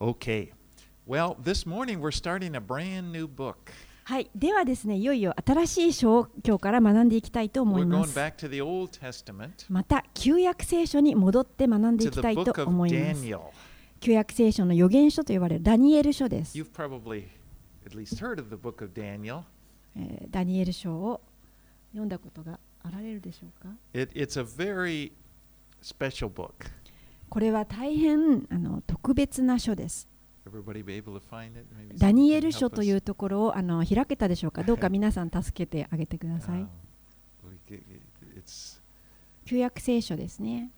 Okay. Well, this morning we're starting a brand new book. はい、ではですね、いよいよ新しい章を今日から学んでいきたいと思います。また、旧約聖書に戻って学んでいきたいと思います。旧約聖書の予言書と呼ばれるダニエル書です。ダニエル書を読んだことがあられるでしょうか？これは大変あの特別な書です。ダニエル書というところをあの開けたでしょうか？どうか皆さん助けてあげてください。旧約聖書ですね。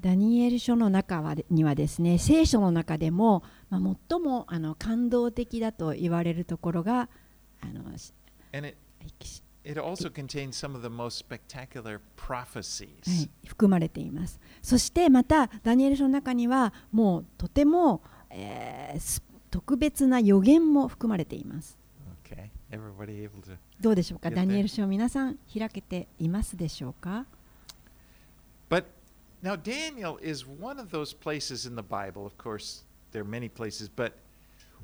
ダニエル書の中はにはですね、聖書の中でも、まあ、最もあの感動的だと言われるところがあの it, also contains some of the most spectacular prophecies. はい、含まれています。そしてまたダニエル書の中にはもうとても、えーす特別な予言も含まれています。Okay. Everybody able to どうでしょうかダニエル書を皆さん開けていますでしょうか But now Daniel is one of those places in the Bible, of course, there are many places, but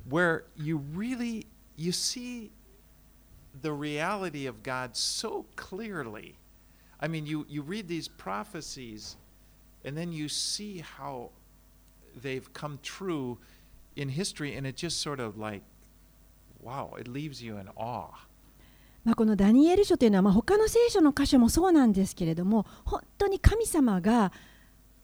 where you really you see the reality of God so clearly. I mean, you, you read these prophecies and then you see how they've come true in history, and it just sort of like, wow, it leaves you in awe. まあ、このダニエル書というのは、まあ、他の聖書の箇所もそうなんですけれども本当に神様が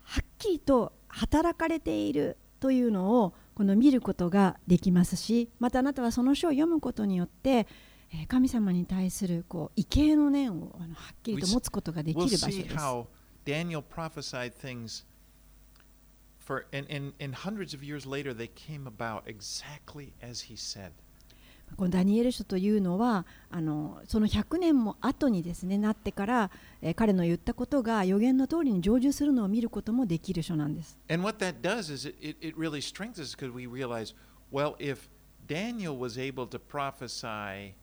はっきりと働かれているというのをこの見ることができますしまたあなたはその書を読むことによってえー神様に対するこう畏敬の念をあのはっきりと持つことができる場所です。how Daniel prophesied things for and, and, and hundreds of years later they came about exactly as he said. このダニエル書というのはあのその100年も後にですねなってから、えー彼の言ったことが予言の通りに成就するのを見ることもできる書なんです。And what that does is it, it, really strengthens us because we realize, well, if Daniel was able to prophesy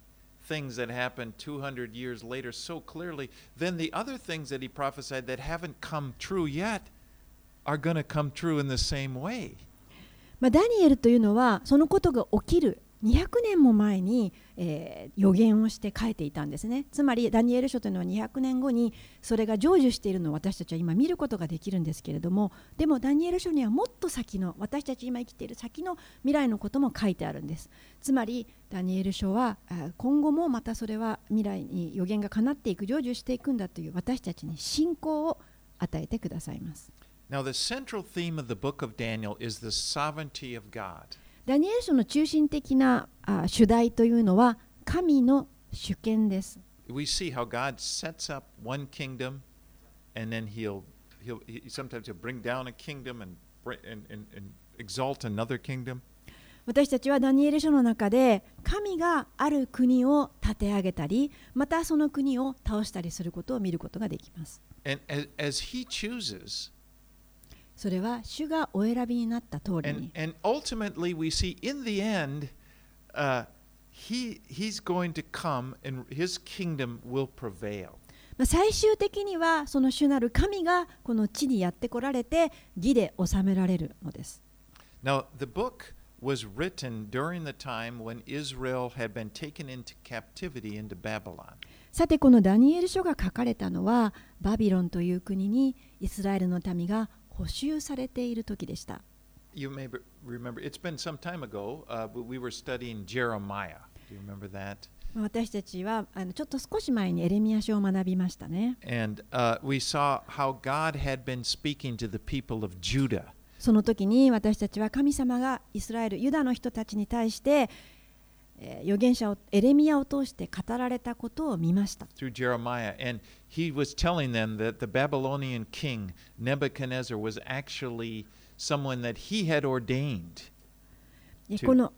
things that happened 200 years later so clearly, then the other things that he prophesied that haven't come true yet are going to come true in the same way. まあ、ダニエルというのはそのことが起きる200年も前に、えー予言をして書いていたんですね。つまりダニエル書というのは200年後にそれが成就しているのを私たちは今見ることができるんですけれどもでもダニエル書にはもっと先の私たち今生きている先の未来のことも書いてあるんです。つまりダニエル書は今後もまたそれは未来に予言が叶っていく成就していくんだという私たちに信仰を与えてくださいます。Now, the central theme of the book of Daniel is the sovereignty of God. ダニエル書の中心的なあ主題というのは神の主権です。We see how God sets up one kingdom, and then he'll he'll he, sometimes he'll bring down a kingdom and and, and, and exalt another kingdom. 私たちはダニエル書の中で神がある国を立て上げたりまたその国を倒したりすることを見ることができます。And as, as he chooses, それは主がお選びになった通り and, に and ultimately we see in the end, uh, he he's going to come and his kingdom will prevail. まあ最終的にはその主なる神がこの地にやってこられて義で治められるのです。Now, the book was written during the time when Israel had been taken into captivity into Babylon. さてこのダニエル書が書かれたのはバビロンという国にイスラエルの民が捕囚されている時でした。You may be- remember, it's been some time ago, uh, but we were studying Jeremiah. Do you remember that? 私たちはあのちょっと少し前にエレミア書を学びましたね。And uh, we saw how God had been speaking to the people of Judah. その時に私たちは神様がイスラエル、ユダの人たちに対して、えー預言者をエレミアを通して語られたことを見ました。 through Jeremiah, and he was telling them that the Babylonian king Nebuchadnezzar was actually someone that he had ordained. で to- この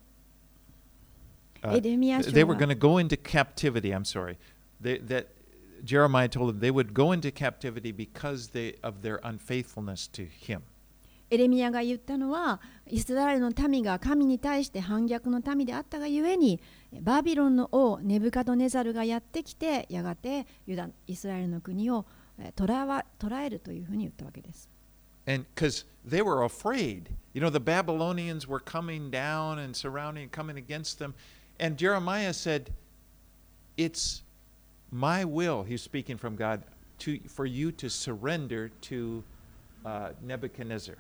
Uh, エレミア書 they were は going to go into captivity. I'm sorry. They, that Jeremiah told them they would go into captivity because they, of their unfaithfulness to him. エレミヤが言ったのはイスラエルの民が神に対して反逆の民であったがゆえにバビロンの王ネブカドネザルがやってきてやがてユダイスラエルの国を捕らわ捕らえるというふうに言ったわけです。And because they were afraid. You know, the Babylonians were coming down and surrounding and coming against them. And Jeremiah said, It's my will, he's speaking from God, to, for you to surrender to uh, Nebuchadnezzar.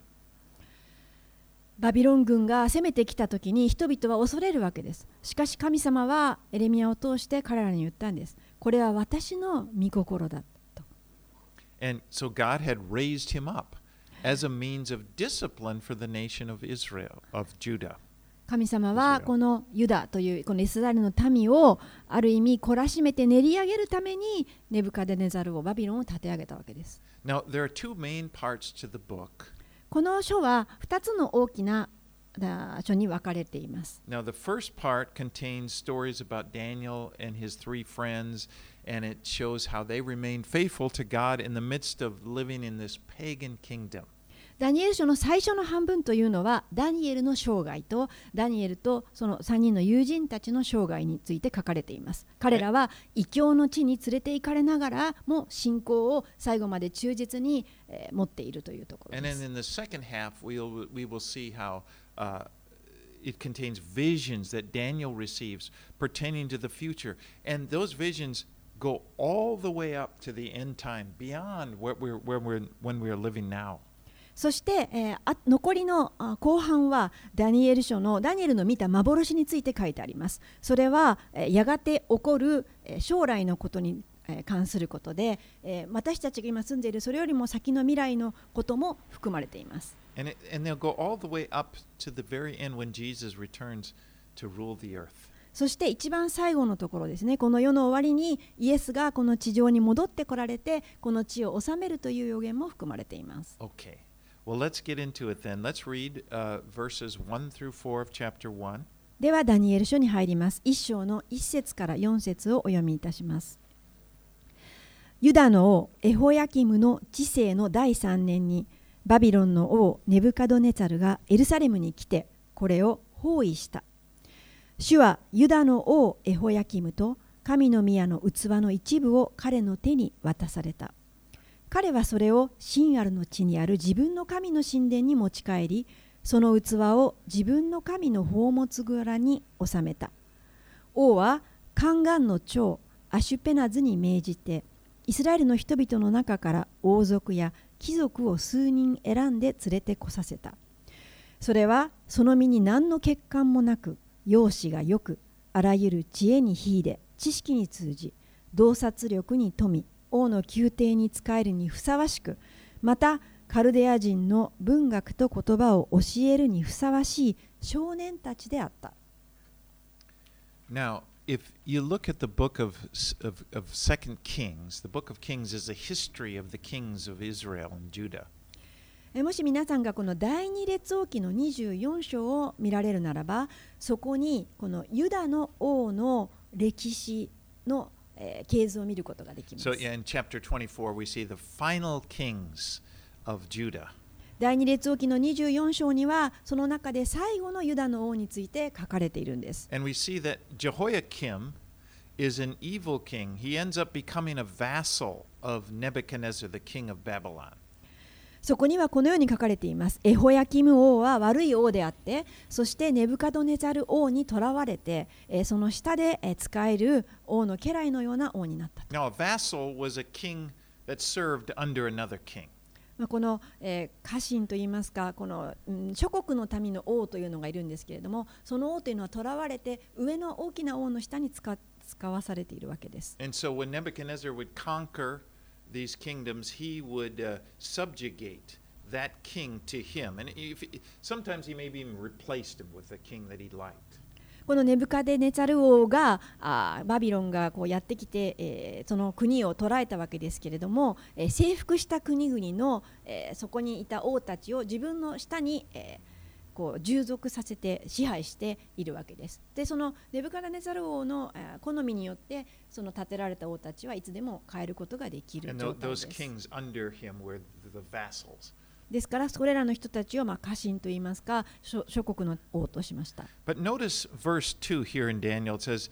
バビロン軍が攻めてきた時に人々は恐れるわけです。しかし神様はエレミヤを通して彼らに言ったんです。これは私の御心だと。And so God had raised him up as a means of discipline for the nation of Israel, of Judah. 神様はこのユダというこのイスラエルの民をある意味懲らしめて練り上げるためにネブカデネザルをバビロンを立て上げたわけです。Now, there are two main parts to the book. この書は2つの大きな書に分かれています。Now, the first part contains stories about Daniel and his three friends, and it shows how they remained faithful to God in the midst of living in this pagan kingdom. ダニエル書の最初の半分というのはダニエルの生涯とダニエルとその3人の友人たちの生涯について書かれています。彼らは異教の地に連れて行かれながらも信仰を最後まで忠実に、えー持っているというところ And で then す。in the second half, we'll, we will see how uh, it contains visions that Daniel receives pertaining to the future. And those visions go all the way up to the end time, beyond what we're, where we're, when we are living now. そして、えーあ残りのあ後半はダニエル書のダニエルの見た幻について書いてあります。それは、えーやがて起こる、えー将来のことに、えー関することで、えー私たちが今住んでいるそれよりも先の未来のことも含まれています。And, it, and they'll go all the way up to the very end when Jesus returns to rule the earth. そして一番最後のところですね、この世の終わりにイエスがこの地上に戻ってこられて、この地を治めるという予言も含まれています。Okay. Well, let's get into it then. Let's read uh, verses 1 through 4 of chapter 1. では、ダニエル書に入ります。一章の一節から四節をお読みいたします。ユダの王エホヤキムの治世の第三年に、バビロンの王ネブカドネツァルがエルサレムに来て、これを包囲した。主はユダの王エホヤキムと神の宮の器の一部を彼の手に渡された。彼はそれをシンアルの地にある自分の神の神殿に持ち帰り、その器を自分の神の宝物蔵に収めた。王はカンガンの長アシュペナズに命じて、イスラエルの人々の中から王族や貴族を数人選んで連れてこさせた。それはその身に何の欠陥もなく、容姿がよく、あらゆる知恵に秀で、知識に通じ、洞察力に富み、王の宮廷に仕えるにふさわしく、またカルデア人の文学と言葉を教えるにふさわしい少年たちであった。Now, if you look at the book of, of, of Second Kings, the book of Kings is a history of the kings of Israel and Judah. えもし皆さんがこの第二列王記の24章を見られるならばそこにこのユダの王の歴史の、えー、系図を見ることができます。So、2第二列王記の24章にはその中で最後のユダの王について書かれているんで。す。そこにはこのように書かれています。エホヤキム王は悪い王であって、そしてネブカドネザル王にとらわれて、えーその下でえー使える王の家来のような王になった。Now, a vassal was a king that served under another king. まあ、この、えー家臣といいますかこの、うん諸国の民の王というのがいるんですけれどもその王というのは囚われて上の大きな王の下に使使わされているわけです。And so when Nebuchadnezzar would conquer these kingdoms, he would uh, subjugate that king to him. And if, sometimes he maybe even replaced him with a king that he liked. このネブカデネツァル王があバビロンがこうやってきて、えーその国を捉えたわけですけれども、えー征服した国々の、えーそこにいた王たちを自分の下に、えーこう従属させて支配しているわけです。でそのネブカデネツァル王の、えー好みによってその建てられた王たちはいつでも変えることができる状態です。ですからそれらの人たちをまあ家臣といいますか諸諸国の王としました But notice verse 2 here in Daniel. It says,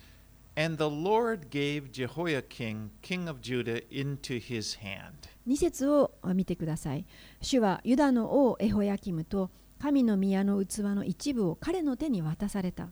And the Lord gave Jehoiakim, king of Judah, into his hand. 2節を見てください主はユダの王エホヤキムと神の宮の器の一部を彼の手に渡された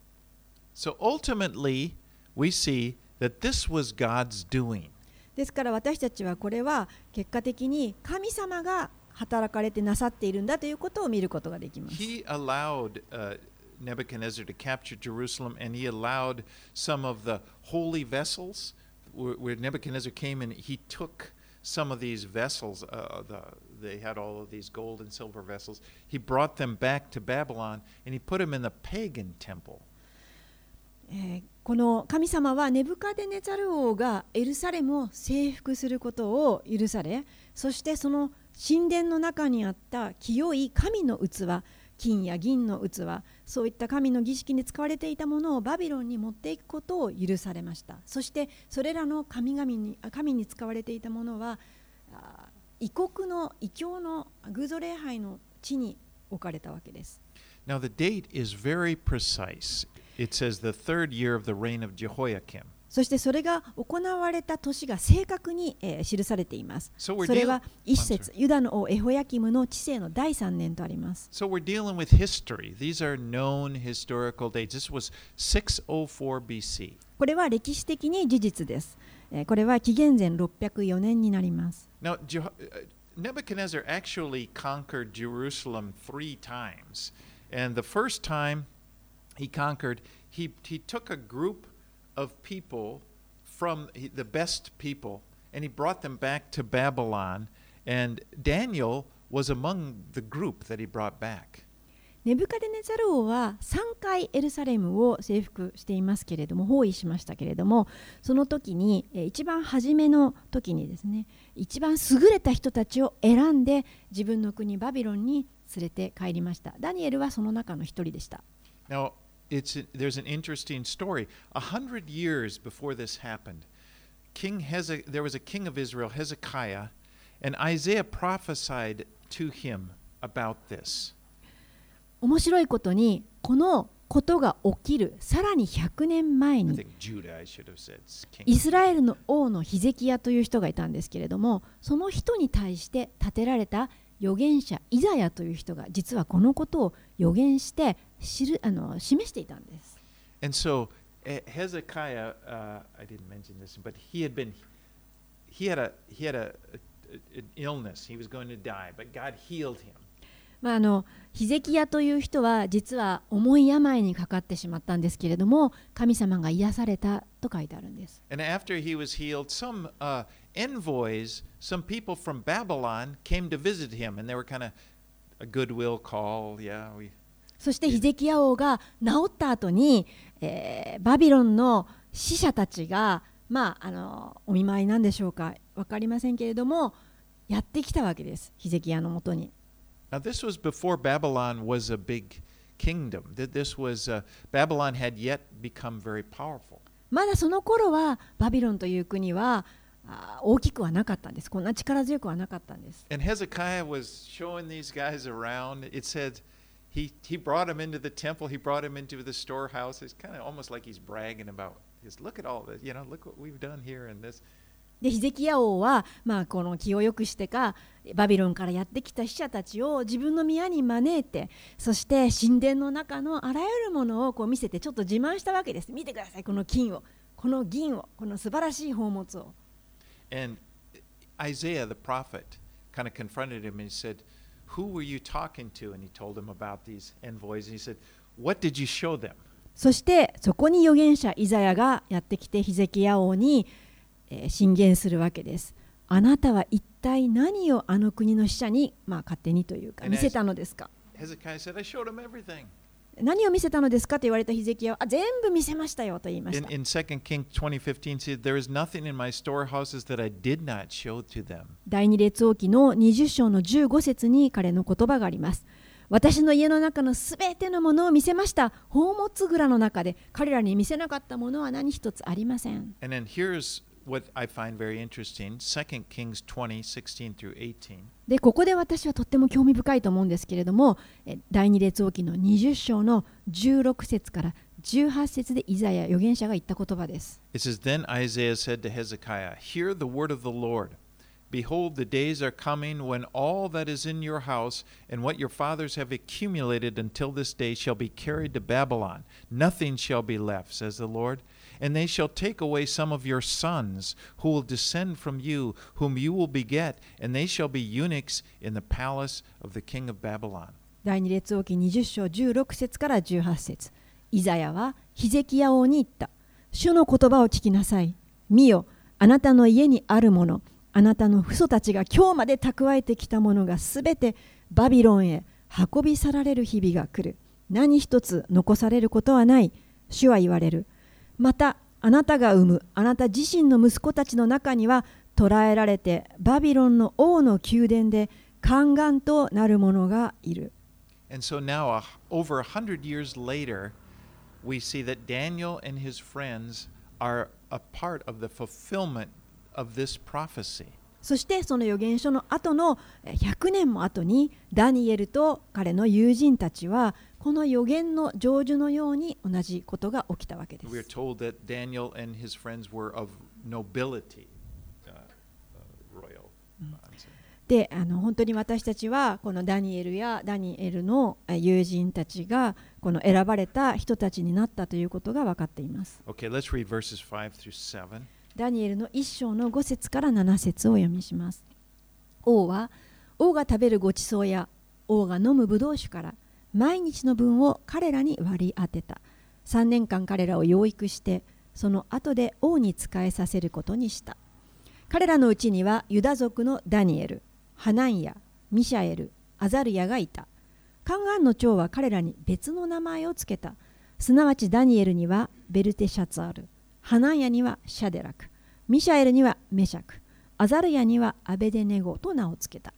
So ultimately, we see that this was God's doing. ですから私たちはこれは結果的に神様が働かれてなさっているんだということを見ることができます He allowed uh, Nebuchadnezzar to capture Jerusalem, and he allowed some of the holy vessels. Where, Nebuchadnezzar came and he took some of these vessels, uh, the, they had all of these gold and silver vessels. He brought them back to Babylon and he put them in the pagan temple. この神様はネブカデネザル王がエルサレムを征服することを許されそしてその神殿の中にあった清い神の器金や銀の器そういった神の儀式に使われていたものをバビロンに持っていくことを許されましたそしてそれらの神々に神に使われていたものは異国の異教の偶像礼拝の地に置かれたわけです。そしてそれが行われた年が正確に、えー、記されています。それは一節、ユダの王エホヤキムの治世の第三年とあります。これは歴史的に事実です。えーこれは紀元前604年になります。 Now, Jeho- uh, Nebuchadnezzar actually conquered Jerusalem three times. And the first time he conquered, he, he took a group of people from he- the best people and he brought them back to Babylon. And Daniel was among the group that he brought back. ネブカデネザル王は3回エルサレムを征服していますけれども包囲しましたけれどもその時に一番初めの時にですね一番優れた人たちを選んで自分の国バビロンに連れて帰りましたダニエルはその中の一人でした Now, it's, there's an interesting story. A hundred years before this happened, King Heze- there was a king of Israel, Hezekiah, and Isaiah prophesied to him about this. 面白いことにこのことが起きる。さらに100年前にイスラエルの王のヒゼキヤという人がいたんですけれどもその人に対して建てられた預言者イザヤという人が実はこのことを予言して知るあの示していたんです。まあ、あのヒゼキヤという人は実は重い病にかかってしまったんですけれども神様が癒されたと書いてあるんです。And after he was healed, some uh, envoys, some people from Babylon came to visit him, and they were kind of a goodwill call. Yeah, we. そしてヒゼキヤ王が治った後に、えーバビロンの死者たちが、まあ、あのお見舞いなんでしょうか分かりませんけれどもやってきたわけですヒゼキヤのもとに。Now this was before Babylon was a big kingdom. That This was uh, Babylon had yet become very powerful. まだその頃はバビロンという国はあー大きくはなかったんですこんな力強くはなかったんです And Hezekiah was showing these guys around. It said he, he brought them into the temple, he brought them into the storehouse. It's kind of almost like he's bragging about his look at all this, you know, look what we've done here and this. でヒゼキヤ王は、まあ、この気を良くしてかバビロンからやってきた死者たちを自分の宮に招いてそして神殿の中のあらゆるものをこう見せてちょっと自慢したわけです見てくださいこの金をこの銀をこの素晴らしい宝物を And Isaiah, the prophet, kind of confronted him and said, Who were you talking to? And he told him about these envoys. And he said, What did you show them? そしてそこに預言者イザヤがやってきてヒゼキヤ王に、えー進言するわけですあなたは一体何をあの国の死者に、まあ、勝手にというか見せたのですか？何を見せたのですかと言われたヒゼキヤはあ全部見せましたよと言いました in 2 Kings 2015, said, There is nothing in my storehouses that I did not show to them. 第二列王記の20章の15節に彼の言葉があります。私の家の中のすべてのものを見せました。宝物蔵の中で彼らに見せなかったものは何一つありません。And then here's what I find very interesting 2 Kings 20, 16 through 18. でここで私はとっても興味深いと思うんですけれどもえ第二列王記の20章の16節から18節でイザヤ預言者が言った言葉です。 It says, Then Isaiah said to Hezekiah, Hear the word of the Lord. Behold, the days are coming when all that is in your house and what your fathers have accumulated until this day shall be carried to Babylon. Nothing shall be left, says the Lord. And they shall take away some of your sons, who will descend from you, whom you will beget, and they shall be eunuchs in the palace of the king of Babylon. 第二列王記20章16節から18節イザヤはヒゼキヤ王に言った。主の言葉を聞きなさい。見よ、あなたの家にあるもの、あなたの父祖たちが今日まで蓄えてきたものがすべてバビロンへ運び去られる日々が来る。何一つ残されることはない。主は言われる。また、あなたが産むあなた自身の息子たちの中には捕らえられてバビロンの王の宮殿で宦官となる者がいる。And so now, over a hundred years later, we see that Daniel and his friends are a part of the fulfillment of this prophecy. そしてその預言書の後のえー100年も後にダニエルと彼の友人たちはこの預言の成就のように同じことが起きたわけで We are す。told that Daniel and his friends were of nobility, uh, uh, royal. uh, I'm sorry. であの本当に私たちはこのダニエルやダニエルのえー友人たちがこの選ばれた人たちになったということが分かっています。Okay, let's read verses 5 through 7. ダニエルの一章の5節から7節を読みします。王は王が食べるごちそうや王が飲むブドウ酒から毎日の分を彼らに割り当てた。3年間彼らを養育してその後で王に仕えさせることにした。彼らのうちにはユダ族のダニエル、ハナンヤ、ミシャエル、アザルヤがいた。カンガンの長は彼らに別の名前をつけた。すなわちダニエルにはベルテシャツァール、ハナヤにはシャデラク、ミシャエルにはメシャク、アザルヤにはアベデネゴと名を付けた。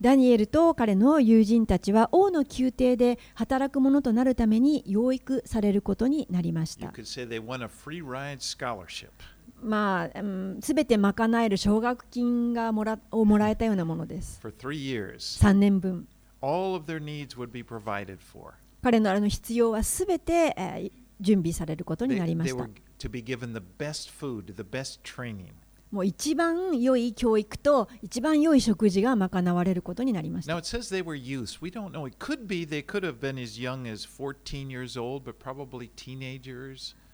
ダニエルと彼の友人たちは王の宮廷で働く者となるために養育されることになりました。まあ、す、べ、て賄える奨学金がもらをもらえたようなものです。3年分。彼のあの必要はすべて、え、準備されることになりました。もう一番良い教育と一番良い食事が賄われることになりました。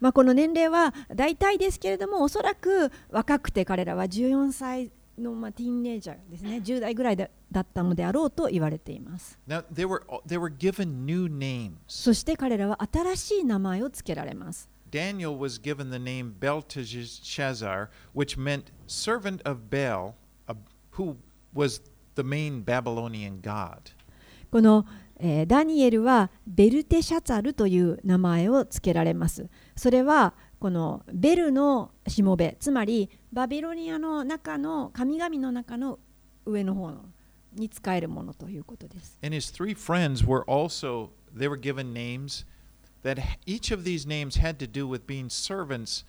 まあこの年齢は大体ですけれども、おそらく若くて彼らは14歳。のまティーンエイジャーですね、10代ぐらいだったのであろうと言われています。Now, そして彼らは新しい名前を付けられます。ダニは新しい名前を付けられます。ダしい。彼らは新しい名え、ダニエルはベルテシャツァルという名前を付けられます。それはこのベルのしもべ、つまりバビロニアの中の神々の中の上の方のに使えるものということです And his three friends were also they were given names that each of these names had to do with being servants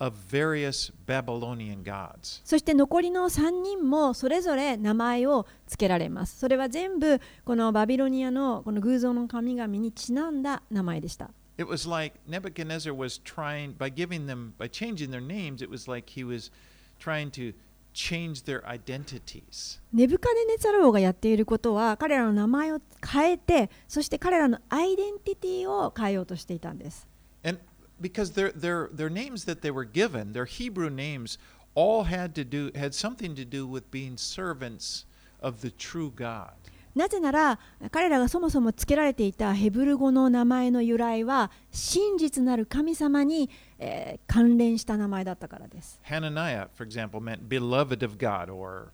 of various Babylonian gods. そして残りの3人もそれぞれ名前を付けられます。それは全部このバビロニアのこの偶像の神々にちなんだ名前でした。It was like Nebuchadnezzar was trying by giving them by changing their names, it was like he was trying to change their identities. ネブカデネツァル王がやっていることは彼らの名前を変えてそして彼らのアイデンティティを変えようとしていたんです。 And because their their their names that they were given, their Hebrew names, all had to do had something to do with being servants of the true God. なぜなら彼らがそもそも付けられていたヘブル語の名前の由来は真実なる神様に、えー関連した名前だったからです。Hananiah, for example, meant beloved of God or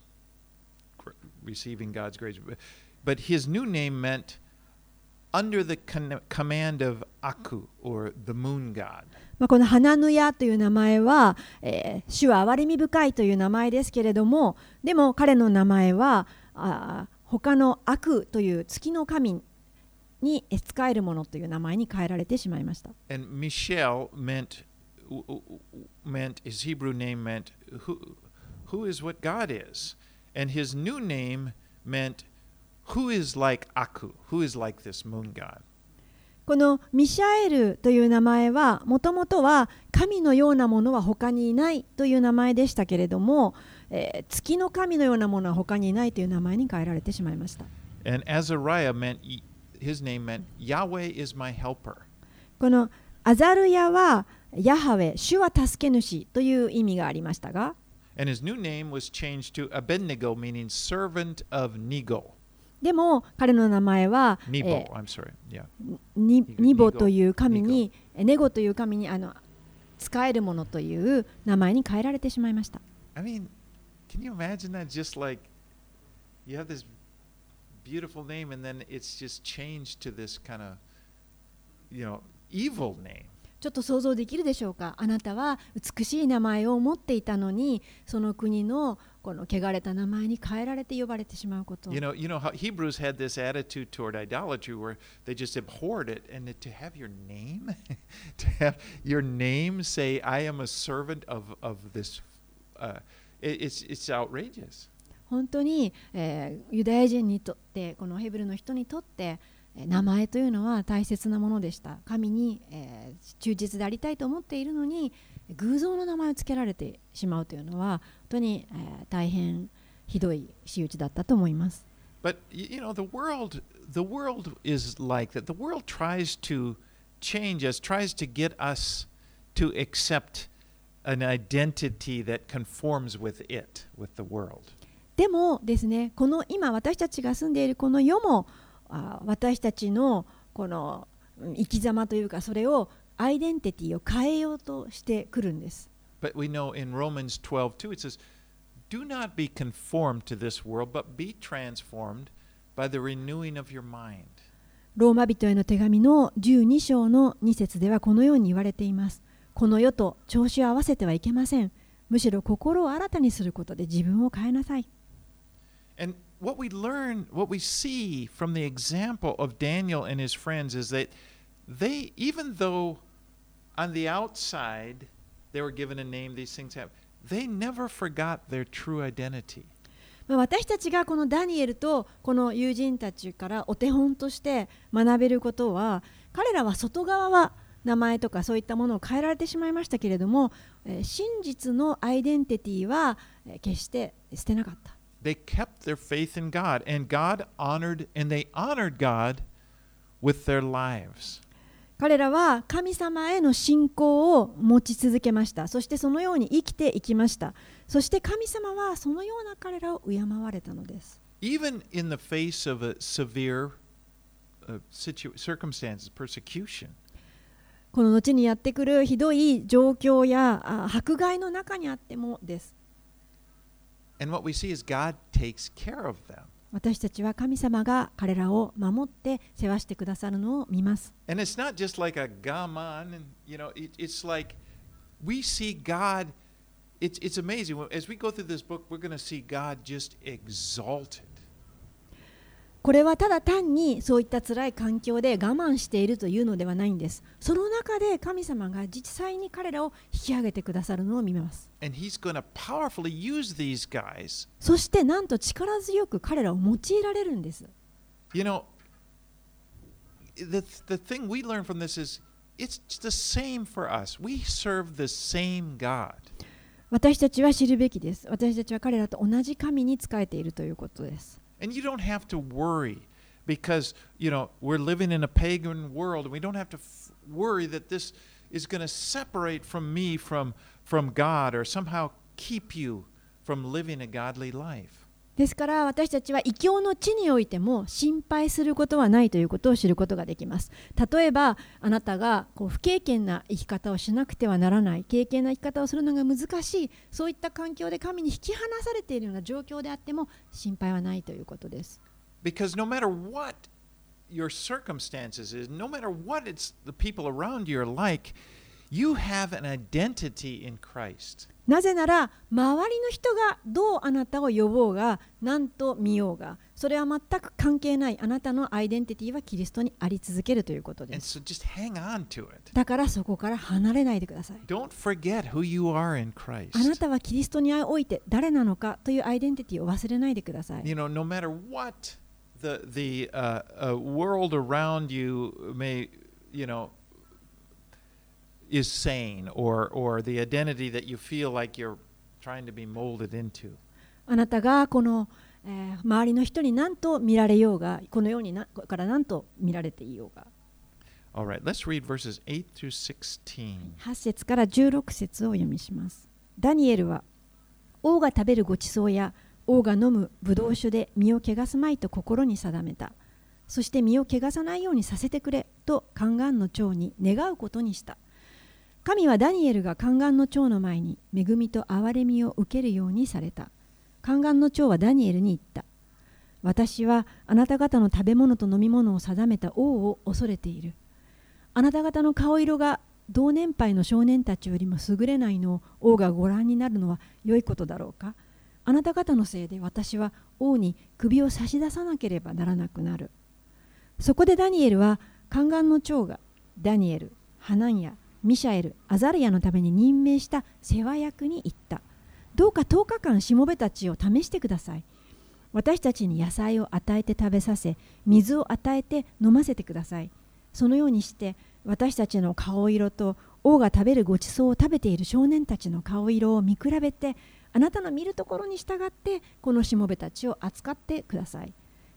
receiving God's grace. But- his new name meant under the command of Aku or the moon god. まあ、この花ヌヤという名前は、えー主は憐れみ深いという名前ですけれどもでも彼の名前はあー他の悪という月の神に使えるものという名前に変えられてしまいました。And Michel meant meant his Hebrew name meant who who is what God is, and his new name meant who is like Aku, who is like this moon god. このミシャエルという名前はもともとは神のようなものは他にいないという名前でしたけれども、えー月の神のようなものは他にいないという名前に変えられてしまいました。And Azariah meant his name meant Yahweh is my helper. このアザルヤはヤハウェ、主は助け主という意味がありましたが、And his new name was changed to Abednego, meaning servant of Nego. でも彼の名前は、I'm sorry. Yeah. ーニニニボゴという神に、えネゴという神にあの使えるものという名前に変えられてしまいました。I mean, can you imagine that? Just like you have this beautiful name, and then it's just changed to this kind of, you know, evil name. ちょっと想像できるでしょうかあなたは美しい名前を持っていたのにその国のこの汚れた名前に変えられて呼ばれてしまうこと You know, you know how Hebrews had this attitude toward idolatry where they just abhorred it, and to have your name, to have your name say, "I am a servant of of this," uh, it, it's it's outrageous. 本当に、えーユダヤ人にとってこのヘブルの人にとってえー名前というのは大切なものでした神に、えー忠実でありたいと思っているのに偶像の名前を付けられてしまうというのは本当に、えー大変ひどい仕打ちだったと思います But you know, the world, the world is like that. The world tries to change us, tries to get us to accept an identity that conforms with it, with the world. でもですねこの今私たちが住んでいるこの世もあ私たちのこのうん生き様というかそれをアイデンティティを変えようとしてくるんです But we know in Romans 12, 2, it says, Do not be conformed to this world, but be transformed by the renewing of your mind. ローマ人への手紙の12章の2節ではこのように言われていますこの世と調子を合わせてはいけませんむしろ心を新たにすることで自分を変えなさい And what we learn, what we see from the example of Daniel and his friends is that they, even though on the outside they were given a name, these things have, they never forgot their true identity. まあ私たちがこのダニエルとこの友人たちからお手本として学べることは彼らは外側は名前とかそういったものを変えられてしまいましたけれどもえー真実のアイデンティティはえー決して捨てなかった。They kept their faith in God, and God honored, and they honored God with their lives. 彼らは神様への信仰を持ち続けましたそしてそのように生きていきましたそして神様はそのような彼らを敬われたのです Even in the face of a severe uh, circumstances, persecution. この後にやってくるひどい状況やあ迫害の中にあってもです.私たちは神様が彼らを守って世話してくださるのを見ます And it's not just like a gaman, you know, it, it's like we see God. It's it's amazing as we go through this book. We're going to see God just exalted. これはただ単にそういった辛い環境で我慢しているというのではないんですその中で神様が実際に彼らを引き上げてくださるのを見ます.そしてなんと力強く彼らを用いられるんです You know, the the thing we learn from this is it's the same for us. We serve the same God. 私たちは知るべきです私たちは彼らと同じ神に仕えているということです And you don't have to worry because, you know, we're living in a pagan world and we don't have to f- worry that this is going to separate from me from from God or somehow keep you from living a godly life. ですから私たちは異教の地においても心配することはないということを知ることができます。例えばあなたがこう不経験な生き方をしなくてはならない。経験な生き方をするのが難しい。そういった環境で神に引き離されているような状況であっても心配はないということです。Because no matter what your circumstances is, no matter what it's the people around you are like, you have an identity in Christ. なぜなら周りの人がどうあなたを呼ぼうが何と見ようがそれは全く関係ないあなたのアイデンティティはキリストにあり続けるということです so. だからそこから離れないでくださいあな.たはキリストにおいて誰なのかというアイデンティティを忘れないでください You know, no matter what the the uh, uh, world around you may, you know, is saying, or or the identity that you feel like you're trying to be molded into. あなたがこの、えー周りの人に何と見られようがこのようになから何と見られていようが All right, let's read verses 8 through 16. 8節から16節をお読みします。ダニエルは王が食べるごちそうや王が飲むブドウ酒で身を汚すまいと心に定めた。そして身を汚さないようにさせてくれと宦官の長に願うことにした。神はダニエルが宦官の長の前に恵みと憐れみを受けるようにされた。宦官の長はダニエルに言った。私はあなた方の食べ物と飲み物を定めた王を恐れている。あなた方の顔色が同年配の少年たちよりも優れないのを王がご覧になるのは良いことだろうかあなた方のせいで私は王に首を差し出さなければならなくなる。そこでダニエルは宦官の長がダニエル、ハナンヤ、ミシャエル、アザルヤのために任命した世話役に言った。どうか10日間しもべたちを試してください。私たちに野菜を与えて食べさせ、水を与えて飲ませてください。そのようにして私たちの顔色と王が食べるごちそうを食べている少年たちの顔色を見比べてあなたの見るところに従ってこのしもべたちを扱ってください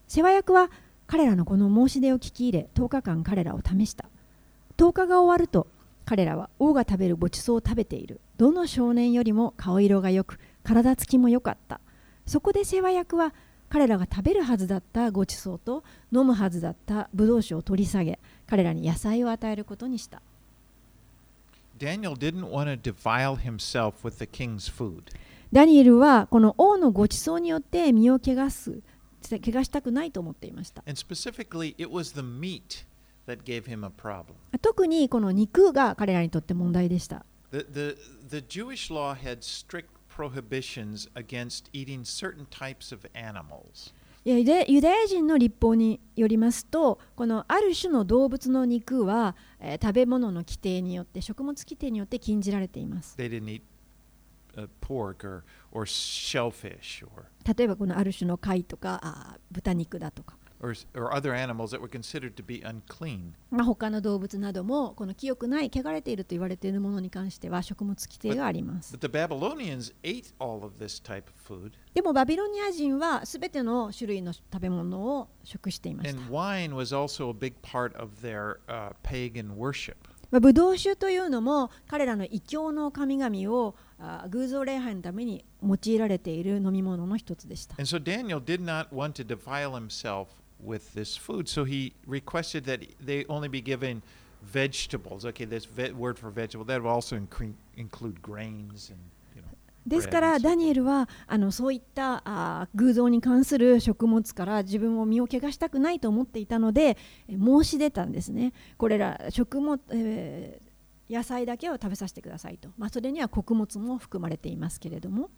世話役は彼らのこの申し出を聞き入れ10日間彼らを試した10日が終わると彼らは王が食べるごちそうを食べている。どの少年よりも顔色が良く体つきも良かった。そこで世話役は彼らが食べるはずだったごちそうと飲むはずだったブドウ酒を取り下げ彼らに野菜を与えることにした。Daniel didn't want to defile himself with the king's food. ダニエルはこの王のごちそうによって身を汚す汚したくないと思っていました。And specifically, it was the meat 特にこの肉が彼らにとって問題でした。ユダヤ人の立法によりますと、このある種の動物の肉は、食べ物の規定によって、食物規定によって禁じられています。例えばこのある種の貝とか豚肉だとか。Or, or other animals that were considered to be unclean. まあ、他の動物などもこの清くない汚れていると言われているものに関しては食物規定があります But the Babylonians ate all of this type of food, でもバビロニア人はすべての種類の食べ物を食していました and wine was also a big part of their uh, pagan worship. まあブドウ酒というのも彼らの異教の神々をあ偶像礼拝のために用いられている飲み物の一つでした And so Daniel did not want to defile himself with this food, so he requested that they only be given vegetables. Okay, this ve- word for vegetable that would also incre- include grains and you know. ですからダニエルはあのそういったあ偶像に関する食物から自分を身を汚したくないと思っていたのでえ申し出たんですね。これら食物、えー野菜だけを食べさせてくださいと、まあ、それには穀物も含まれていますけれども、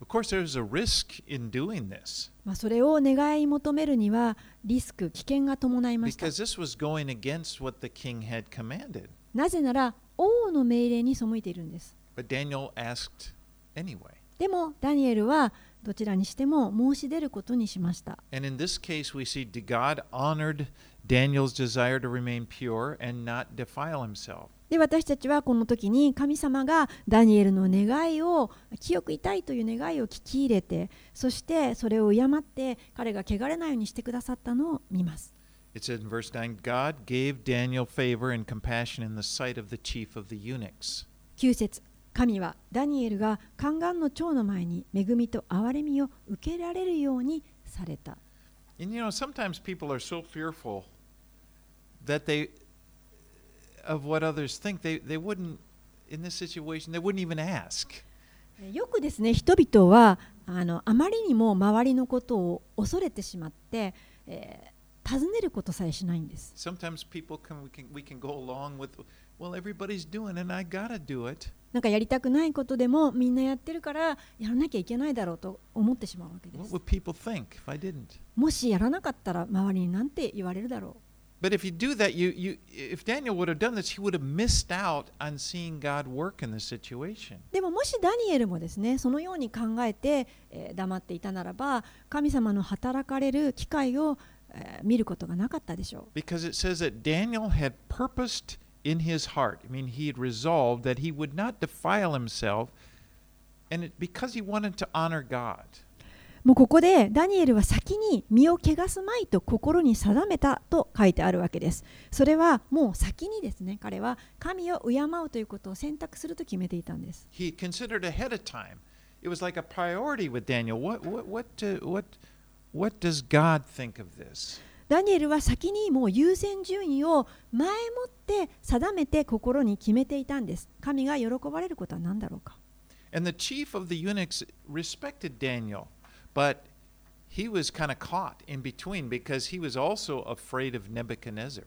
Of course, there's a risk in doing this まあ、それを願い求めるにはリスク危険が伴いました because this was going against what the king had commanded. なぜなら王の命令に背いているんです But Daniel asked anyway. でもダニエルはどちらにしても申し出ることにしました And in this case, we see God honored Daniel's desire to remain pure and not defile himself. で私たちはこの時に神様がダニエルの願いを清くいたいという願いを聞き入れてそしてそれを敬って彼が汚れないようにしてくださったのを見ます It says in verse 9 God gave Daniel favor and compassion in the sight of the chief of the eunuchs. 9節神はダニエルが宦官の長の前に恵みと憐れみを受けられるようにされた And you know, sometimes people are so fearful that they, よくですね、人々はあ,のあまりにも周りのことを恐れてしまって、えー、尋ねることさえしないんです。なんかやりたくないことでもみんなやってるからやらなきゃいけないだろうと思ってしまうわけです。もしやらなかったら周りに何て言われるだろう。But if you do that, you, you if Daniel would have done this, he would have missed out on seeing God work in the situation. う。でももしダニエルもですねそのように考えて、えー黙っていたならば神様の働かれる機会を、えー見ることがなかったでしょう。 Because it says that Daniel had purposed in his heart. I mean, he had resolved that he would not defile himself, and it, because he wanted to honor God. もうここでダニエルは先に身を汚すまいと心に定めたと書いてあるわけです。それはもう先にですね彼は神を敬うということを選択すると決めていたんです。He considered ahead of time. It was like a priority with Daniel. What what what uh, what what does God think of this? ダニエルは先にもう優先順位を前もって定めて心に決めていたんです。神が喜ばれることは何だろうか。And the chief of the eunuchs respected Daniel, but he was kind of caught in between because he was also afraid of Nebuchadnezzar.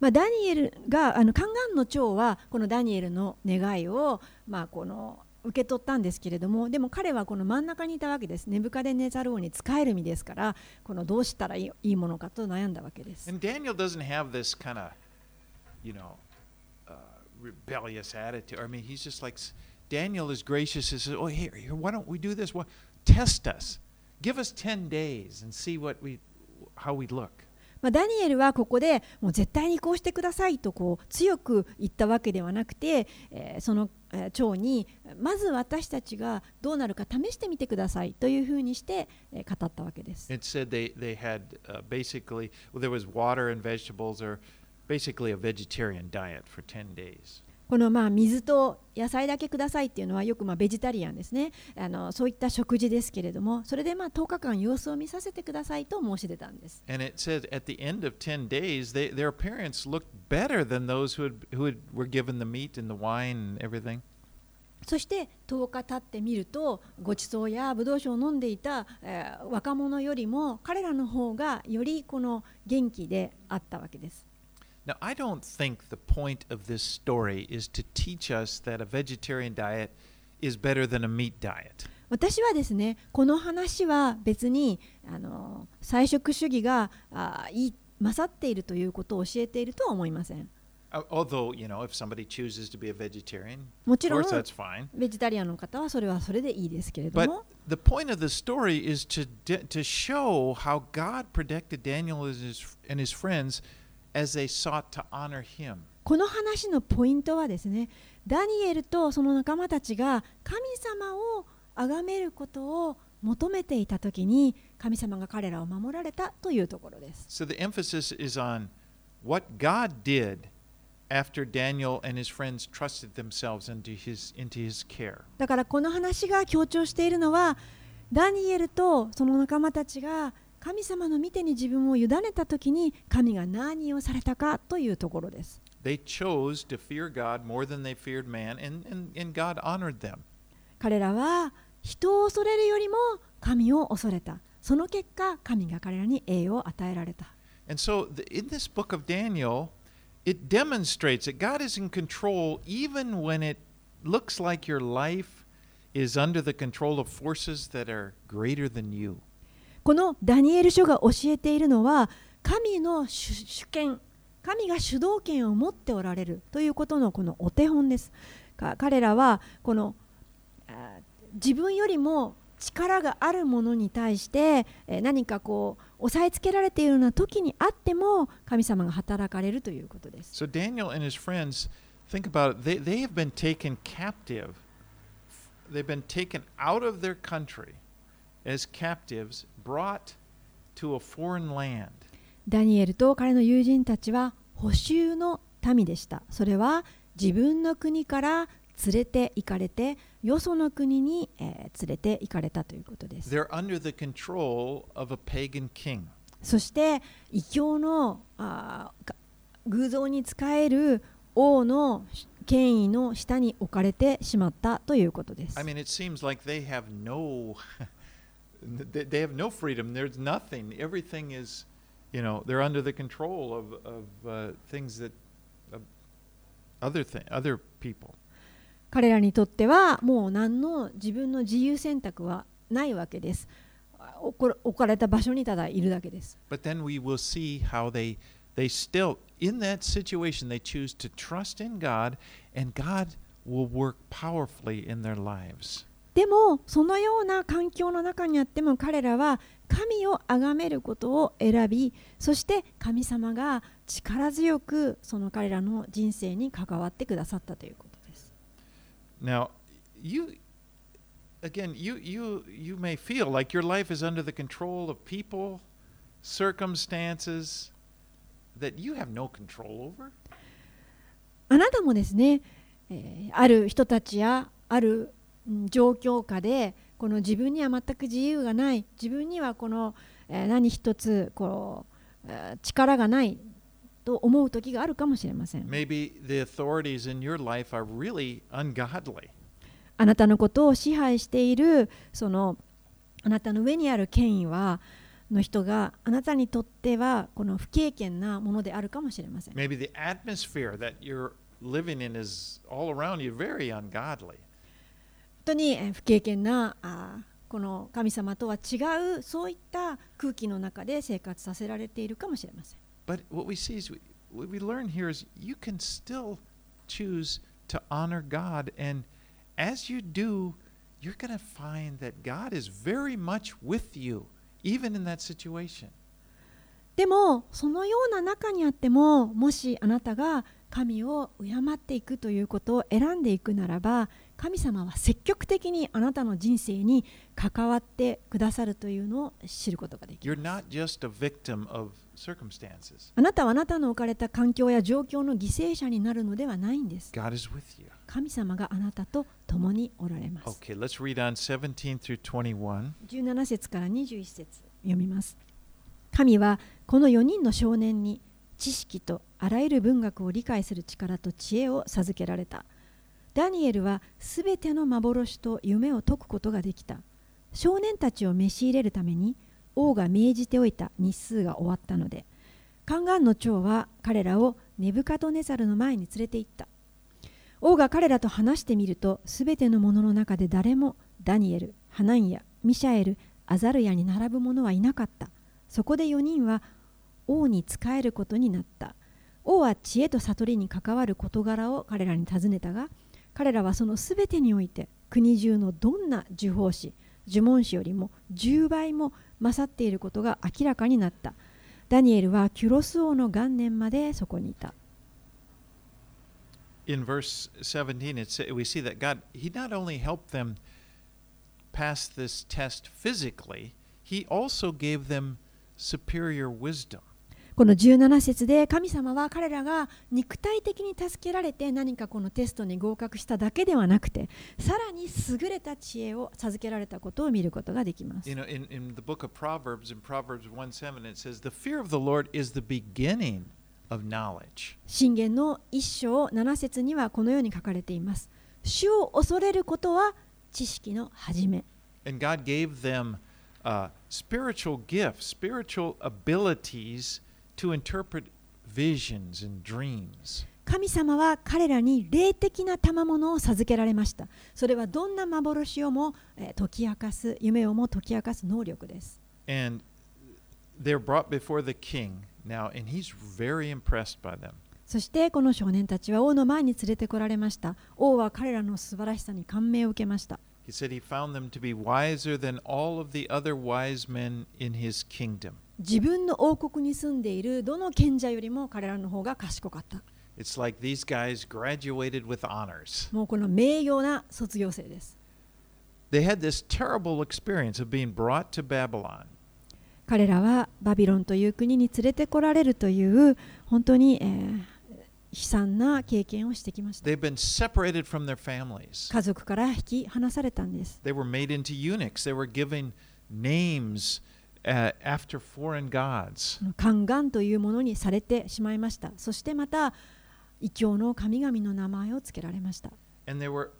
まあ、ダニエルがあの宦官の長はこのダニエルの願いを、まあ、この受け取ったんですけれどもでも彼はこの真ん中にいたわけですネブカデネザル王に仕える身ですからこのどうしたらいいいいものかと悩んだわけです And Daniel doesn't have this kind of, you know, uh, rebellious attitude. I mean, he's just like Daniel is gracious. He says, "Oh, here, here, why don't we do this? Well, test us. Give us ten days and see what we, how we look." まあ、ダニエルはここでもう絶対にこうしてくださいとこう強く言ったわけではなくて、えーその、えー長にまず私たちがどうなるか試してみてくださいというふうにして、えー語ったわけです。It said they they had uh, basically well, there was water and vegetables, or basically a vegetarian diet for ten days. このまあ水と野菜だけくださいっていうのはよくまあベジタリアンですね。あのそういった食事ですけれどもそれでまあ10日間様子を見させてくださいと申し出たんです。And it said at the end of 10 days, they, their appearance looked better than those who, had, who had, were given the meat and the wine and everything. そして10日経ってみるとごちそうやブドウ酒を飲んでいた、えー若者よりも彼らの方がよりこの元気であったわけです Now, I don't think the point of this story is to teach us that a vegetarian diet is better than a meat diet. 私はですねこの話は別にあの菜食主義があいい勝っているということを教えているとは思いません Uh, Although, you know, if somebody chooses to be a vegetarian, も of ちろん course that's fine. ベジタリアンの方はそれはそれでいいですけれど But も the point of the story is to, to show how God protected Daniel and his, and his friends この話のポイントはですね、ダニエルとその仲間たちが神様を崇めることを求めていた時に、神様が彼らを守られたというところです。だからこの話が強調しているのは、ダニエルとその仲間たちが神様の見てに自分を委ねた時に神が何をされたかというところです They chose to fear God more than they feared man, and, and, and God honored them. 彼らは人を恐れるよりも神を恐れたその結果神が彼らに栄誉を与えられた And so, in this book of Daniel, it demonstrates that God is in control even when it looks like your life is under the control of forces that are greater than you. このダニエル書が教えているのは神の主主権神が主導権を持っておられるということのこのお手本です。彼らはこの自分よりも力があるものに対して何かこう押さえつけられているような時にあっても神様が働かれるということです。So, Daniel and his friends, think about it, they, they have been taken captive. They've been taken out of their country as captives, brought to a foreign land. ダニエルと彼の友人たちは補修の民でした。それは自分の国から連れて行かれて、よその国に、えー連れて行かれたということです。They're under the control of a pagan king. そして異教のあ偶像に仕える王の権威の下に置かれてしまったということです I。mean, it seems like they have no, they they have no freedom. There's nothing. Everything is, You know, they're under the control of, of uh, things that of other thing, other people. 彼らにとってはもう何の自分の自由選択はないわけです。置こ置かれた場所にただいるだけです。 But then we will see how they they still in that situation they choose to trust in God and God will work powerfully in their lives. でもそのような環境の中にあっても彼らは神を崇めることを選びそして神様が力強くその彼らの人生に関わってくださったということです。Now, you again, you you you may feel like your life is under the control of people, circumstances that you have no control over. あなたもですね、えーある人たちやあるうん状況下でこの自分には全く自由がない自分にはこの、えー何一つこう、えー力がないと思う時があるかもしれません Maybe the authorities in your life are really ungodly. あなたのことを支配しているそのあなたの上にある権威はの人があなたにとってはこの不経験なものであるかもしれません Maybe the atmosphere that you're living in is all around you very ungodly. 本当にえー不経験なあーこの神様とは違うそういった空気の中で生活させられているかもしれません But what we see is what we learn here is you can still choose to honor God. And as you do, you're going to find that God is very much with you, even in that situation. でもそのような中にあってももしあなたが神を敬っていくということを選んでいくならば神様は積極的にあなたの人生に関わってくださるというのを知ることができ circumstances. あなたはあなたの置かれた環境や状況の犠牲者になるのではないんです.神様があなたと共におられます Okay, let's read on 17 through 21. 17節から21節読みます神はこの4人の少年に知識とあらゆる文学を理解する力と知恵を授けられたダニエルはすべての幻と夢を解くことができた。少年たちを召し入れるために王が命じておいた日数が終わったのでカンガンの長は彼らをネブカドネザルの前に連れて行った。王が彼らと話してみるとすべての者の中で誰もダニエル、ハナンヤ、ミシャエル、アザルヤに並ぶ者はいなかった。そこで4人は王に仕えることになった。王は知恵と悟りに関わる事柄を彼らに尋ねたが彼らはそのすべてにおいて国中のどんな呪法師呪文師よりも10倍も勝っていることが明らかになったダニエルはキュロス王の元年までそこにいた In verse 17, it's, we see that God, He not only helped them pass this test physically, He also gave them superior wisdom. この17節で神様は彼らが肉体的に助けられて何かこのテストに合格しただけではなくてさらに優れた知恵を授けられたことを見ることができます。You know, in, in the book of Proverbs, in Proverbs 1 7, it says, The fear of the Lord is the beginning of knowledge. 信玄の一章7節にはこのように書かれています。主を恐れることは知識の始め。And God gave them uh, spiritual gifts, spiritual abilities to interpret visions and dreams. 神様は彼らに霊的な賜物を授けられました。それはどんな幻をも、えー解き明かす、夢をも解き明かす能力です。And they're brought before the king now, and he's very impressed by them. そしてこの少年たちは王の前に連れてこられました。王は彼らの素晴らしさに感銘を受けました。He said he found them to be wiser than all of the other wise men in his kingdom. 自分の王国に住んでいるどの賢者よりも彼らの方が賢かった。It's like these guys graduated with honors. もうこの名誉な卒業生です。They had this terrible experience of being brought to Babylon. 彼らはバビロンという国に連れてこられるという本当に、えー悲惨な経験をしてきました。They've been separated from their families. 家族から引き離されたんです。They were made into eunuchs. They were given names uh, after foreign gods. 宦官というものにされてしまいました。そしてまた異教の神々の名前を付けられました。And they were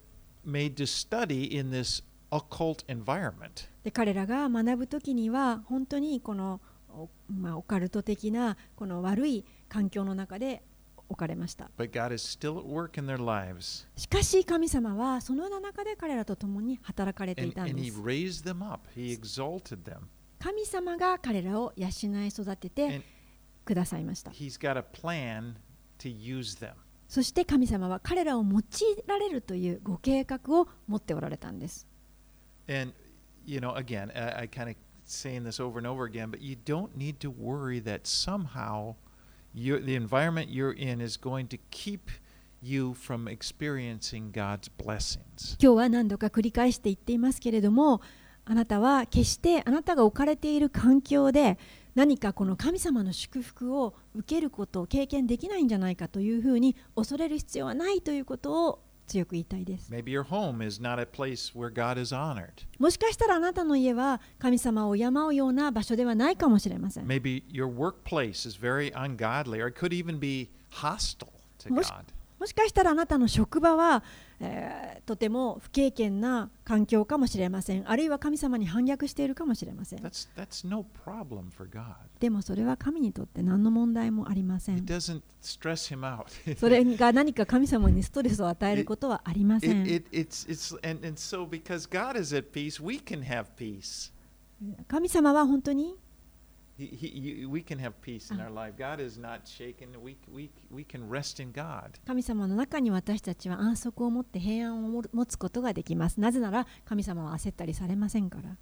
made to study in this occult environment. で彼らが学ぶ時には本当にこのまあ、オカルト的なこの悪い環境の中で置かれました。しかし神様はそのような中で彼らと共に働かれていたんです。神様が彼らを養い育ててくださいました。そして神様は彼らを用いられるというご計画を持っておられたんです。You the environment you're in is going to keep you from experiencing God's blessings. 今日は何度か繰り返して言っていますけれどもあなたは決してあなたが置かれている環境で何かこの神様の祝福を受けることを経験できないんじゃないかというふうに恐れる必要はないということを強く言いたいです Maybe your home is not a place where God is honored. もしかしたらあなたの家は神様を敬うような場所ではないかもしれません Maybe your workplace is very ungodly, or it could even be hostile to God. もしかしたらあなたの職場は、えーとても不経験な環境かもしれませんあるいは神様に反逆しているかもしれません That's that's no. でもそれは神にとって何の問題もありません. それが何か神様にストレスを与えることはありません.神様は本当に He, he, you- we can have peace in our life. God is not shaken. We, we, we can rest in God. 神様の中に私たちは安息を持って平安を持つことができますなぜなら神様は焦ったりされませんから.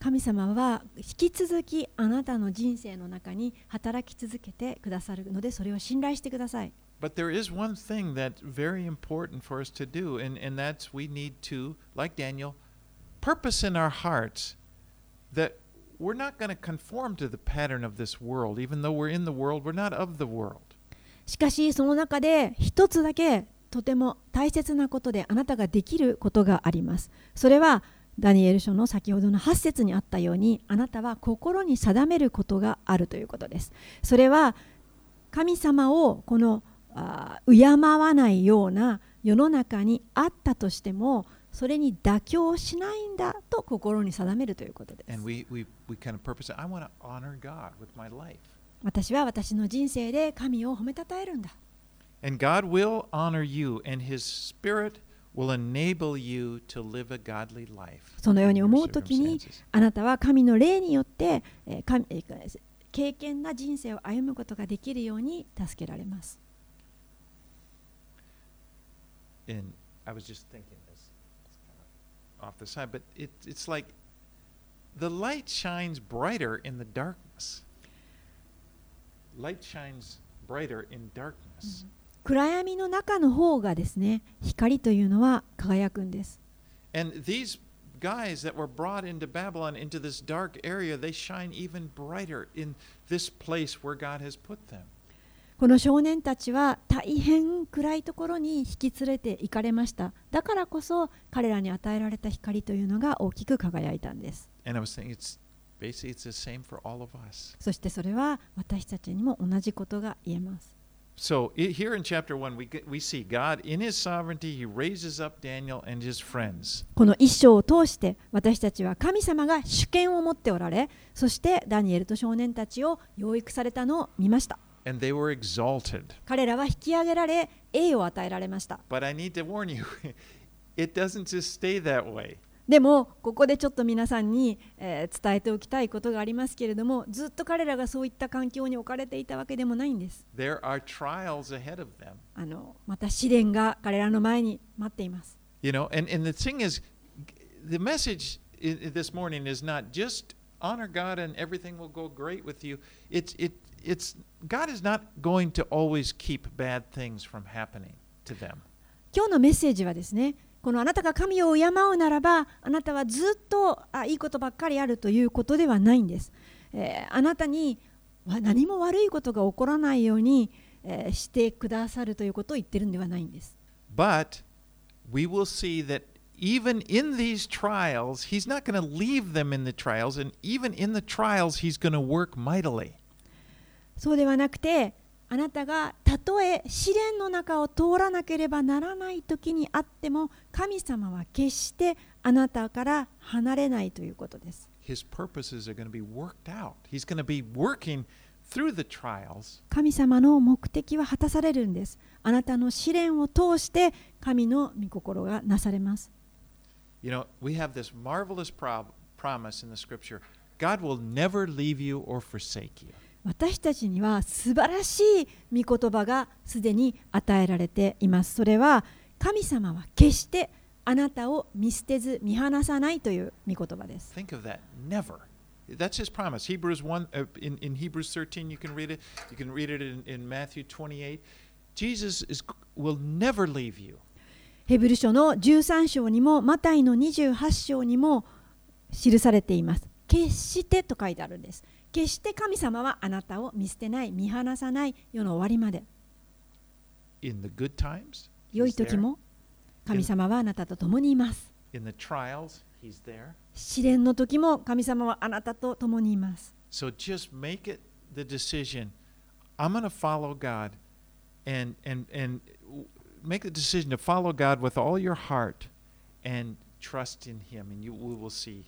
神様は引き続きあなたの人生の中に働き続けてくださるのでそれを信頼してください But there is one thing that's very important for us to do, and, and that's we need to, like Daniel, purpose in our hearts that we're not going to conform to the pattern of this world. Even though we're in the world, we're not of the world. しかしその中で一つだけとても大切なことであなたができることがありますそれはダニエル書の先ほどの8節にあったようにあなたは心に定めることがあるということですそれは神様をこのあ敬わないような世の中にあったとしてもそれに妥協しないんだと心に定めるということです。私は私の人生で神を褒めたたえるんだ。And そのように思うときに、あなたは神の霊によって、えー、経験な人生を歩むことができるように助けられます。off the side, but it, it's like the light shines brighter in the darkness. Light shines brighter in darkness. 暗闇の中の方がですね光というのは輝くんです。 And these guys that were brought into Babylon, into this dark area, they shine even brighter in this place where God has put them. この少年たちは大変暗いところに引き連れて行かれました。だからこそ彼らに与えられた光というのが大きく輝いたんです。そしてそれは私たちにも同じことが言えます。この一章を通して私たちは神様が主権を持っておられ、そしてダニエルと少年たちを養育されたのを見ました。And they were exalted. 彼らは引き上げられ栄を与えられました But I need to warn you, it doesn't just stay that way. でもここでちょっと皆さんに、えー伝えておきたいことがありますけれどもずっと彼らがそういった環境に置かれていたわけでもないんです There are trials ahead of them. あのまた試練が彼らの前に待っています You know, and, and the thing is, the message this morning is not just honor God and everything will go great with you. It's it it's God is not going to always keep bad things from happening to them. 今日のメッセージはですねこのあなたが神を敬うならばあなたはずっとあいいことばっかりあるということではないんです、えーあなたにわ何も悪いことが起こらないように、えーしてくださるということを言ってるんではないんです But we will see that even in these trials, He's not going to leave them in the trials, and even in the trials, He's going to work mightily. そうではなくてあなたがたとえ試練の中を通らなければならない時にあっても神様は決してあなたから離れないということです his purposes are going to be worked out. He's going to be working through the trials 神様の目的は果たされるんです。あなたの試練を通して神の御心がなされます。You know, we have this marvelous promise in the scripture God will never leave you or forsake you. 私たちには素晴らしい御言葉がすでに与えられています。それは神様は決してあなたを見捨てず見放さないという御言葉です。Think of that. Never. That's his promise. Hebrews 1, uh, in, in Hebrews 13, you can read it. You can read it in, in Matthew 28. Jesus is, will never leave you. ヘブル書の13章にもマタイの28章にも記されています。決してと書いてあるんです。決して神様はあなたを見捨てない、見放さない世の終わりまで。In the good times, 良い時.も神様はあなたと共にいます。In the trials, he's there. 試練の時も神様はあなたと共にいます。So just make it the decision. I'm going to follow God and, and, and make the decision to follow God with all your heart and trust in Him, and you we will see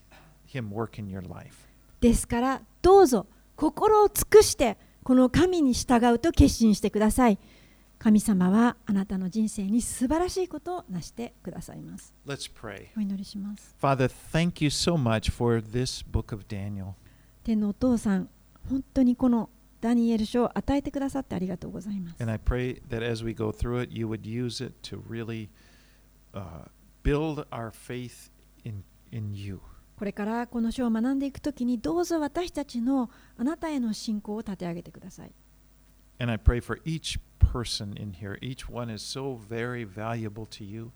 Him work in your life. ですからどうぞ心を尽くしてこの神に従うと決心してください。神様はあなたの人生に素晴らしいことをなしてくださいます。Let's pray. お祈りします。Father, thank you so much for this book of Daniel. 天のお父さん、本当にこのダニエル書を与えてくださってありがとうございます。And I pray that as we go through it, you would use it to really uh, build our faith in, in you. これからこの書を学んでいくときにどうぞ私たちのあなたへの信仰を立て上げてください。And I pray for each person in here. Each one is so very valuable to you.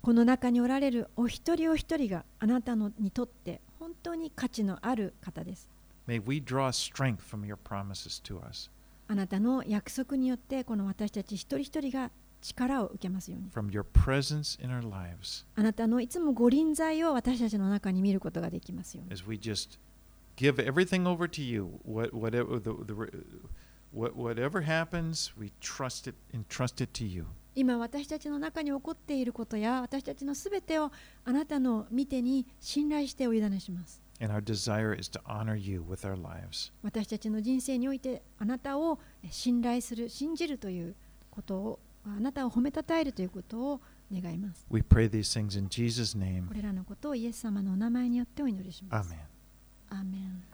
この中におられるお一人お一人があなたのにとって本当に価値のある方です。May we draw strength from your promises to us, あなたの約束によってこの私たち一人一人が力を受けますように。あなたのいつもご臨在を私たちの中に見ることができますように。今私たちの中に起こっていることや私たちのすべてをあなたの見てに信頼してお委ねします。私たちの人生においてあなたを信頼する、信じるということをあなたを褒めたたえるということを願います。We pray these things in Jesus' name. これらのことをイエス様のお名前によってお祈りします。Amen. アーメン